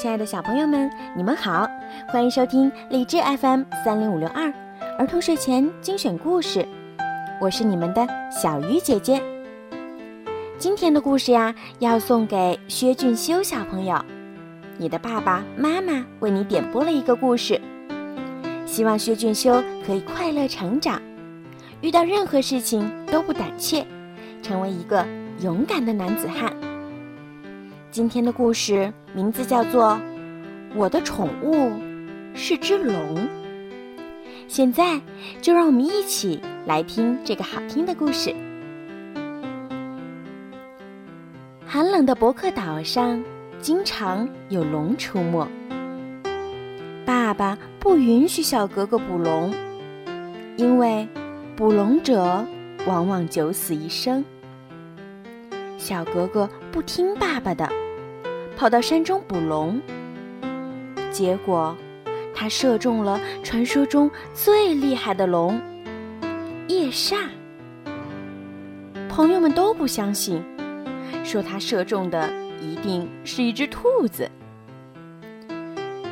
亲爱的小朋友们，你们好，欢迎收听荔枝 FM 三零五六二儿童睡前精选故事，我是你们的小鱼姐姐。今天的故事呀，要送给薛俊修小朋友，你的爸爸妈妈为你点播了一个故事，希望薛俊修可以快乐成长，遇到任何事情都不胆怯，成为一个勇敢的男子汉。今天的故事名字叫做《我的宠物是只龙》。现在就让我们一起来听这个好听的故事。寒冷的伯克岛上经常有龙出没，爸爸不允许小格格捕龙，因为捕龙者往往九死一生。小格格不听爸爸的，跑到山中捕龙。结果，他射中了传说中最厉害的龙——夜煞。朋友们都不相信，说他射中的一定是一只兔子。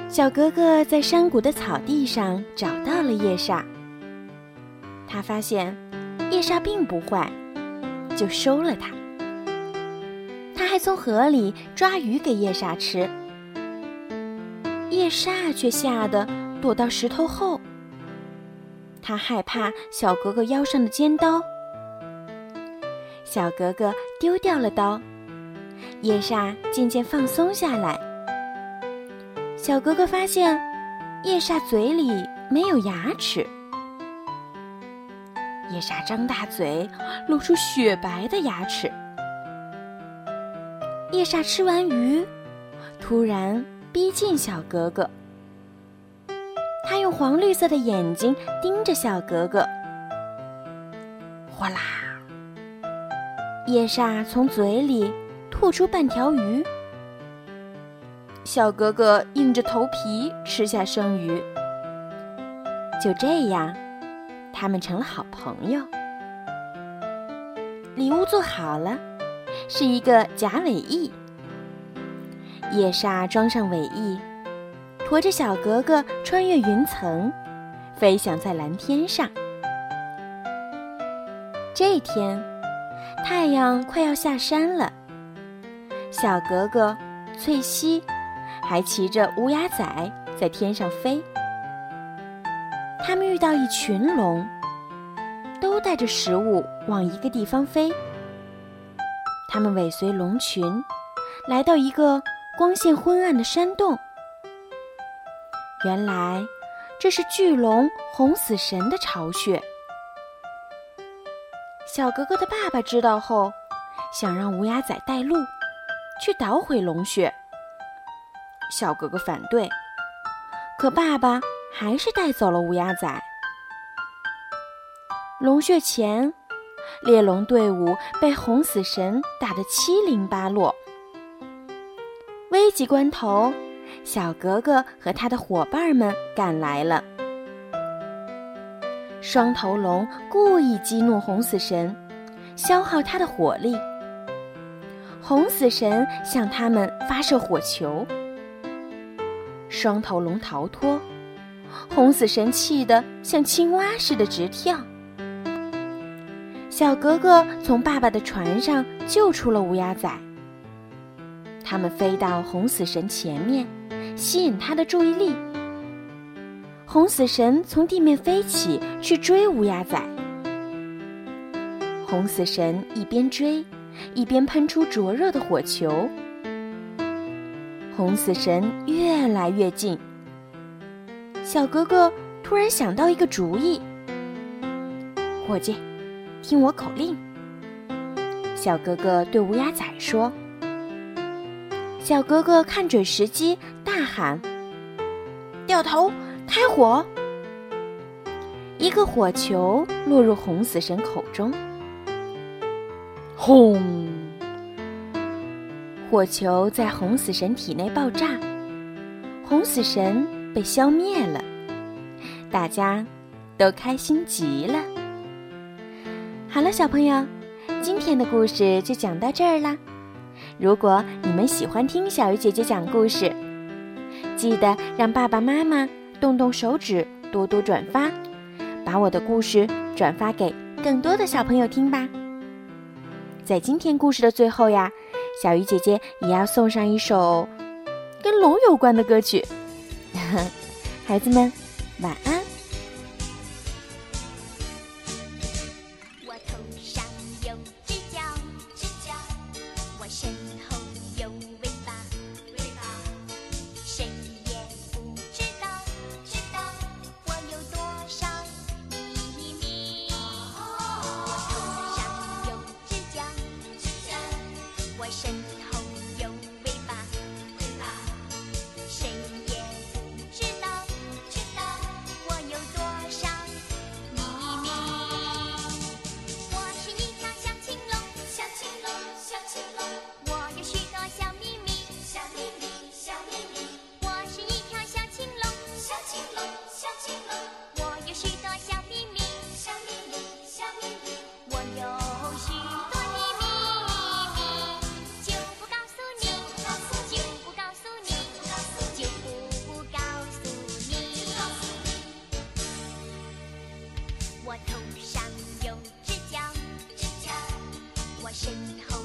小格格在山谷的草地上找到了夜煞。他发现夜煞并不坏，就收了它。他还从河里抓鱼给夜煞吃，夜煞却吓得躲到石头后。他害怕小格格腰上的尖刀，小格格丢掉了刀，夜煞渐渐放松下来。小格格发现，夜煞嘴里没有牙齿。夜煞张大嘴，露出雪白的牙齿。夜煞吃完鱼，突然逼近小格格。他用黄绿色的眼睛盯着小格格。哗啦！夜煞从嘴里吐出半条鱼。小格格硬着头皮吃下生鱼。就这样，他们成了好朋友。礼物做好了。是一个假尾翼。夜煞装上尾翼，驮着小格格穿越云层，飞翔在蓝天上。这天，太阳快要下山了。小格格、翠西还骑着乌鸦仔在天上飞。他们遇到一群龙，都带着食物往一个地方飞。他们尾随龙群，来到一个光线昏暗的山洞。原来，这是巨龙红死神的巢穴。小格格的爸爸知道后，想让乌鸦仔带路，去捣毁龙穴。小格格反对，可爸爸还是带走了乌鸦仔。龙穴前。猎龙队伍被红死神打得七零八落。危急关头，小格格和他的伙伴们赶来了。双头龙故意激怒红死神，消耗他的火力。红死神向他们发射火球，双头龙逃脱，红死神气得像青蛙似的直跳。小格格从爸爸的船上救出了乌鸦仔。他们飞到红死神前面，吸引他的注意力。红死神从地面飞起，去追乌鸦仔。红死神一边追，一边喷出灼热的火球。红死神越来越近。小格格突然想到一个主意：伙计。听我口令，小哥哥对乌鸦仔说。小哥哥看准时机，大喊：“掉头，开火！”一个火球落入红死神口中，轰！火球在红死神体内爆炸，红死神被消灭了，大家都开心极了。好了，小朋友，今天的故事就讲到这儿啦。如果你们喜欢听小鱼姐姐讲故事，记得让爸爸妈妈动动手指，多多转发，把我的故事转发给更多的小朋友听吧。在今天故事的最后呀，小鱼姐姐也要送上一首跟龙有关的歌曲。孩子们，晚安。身后。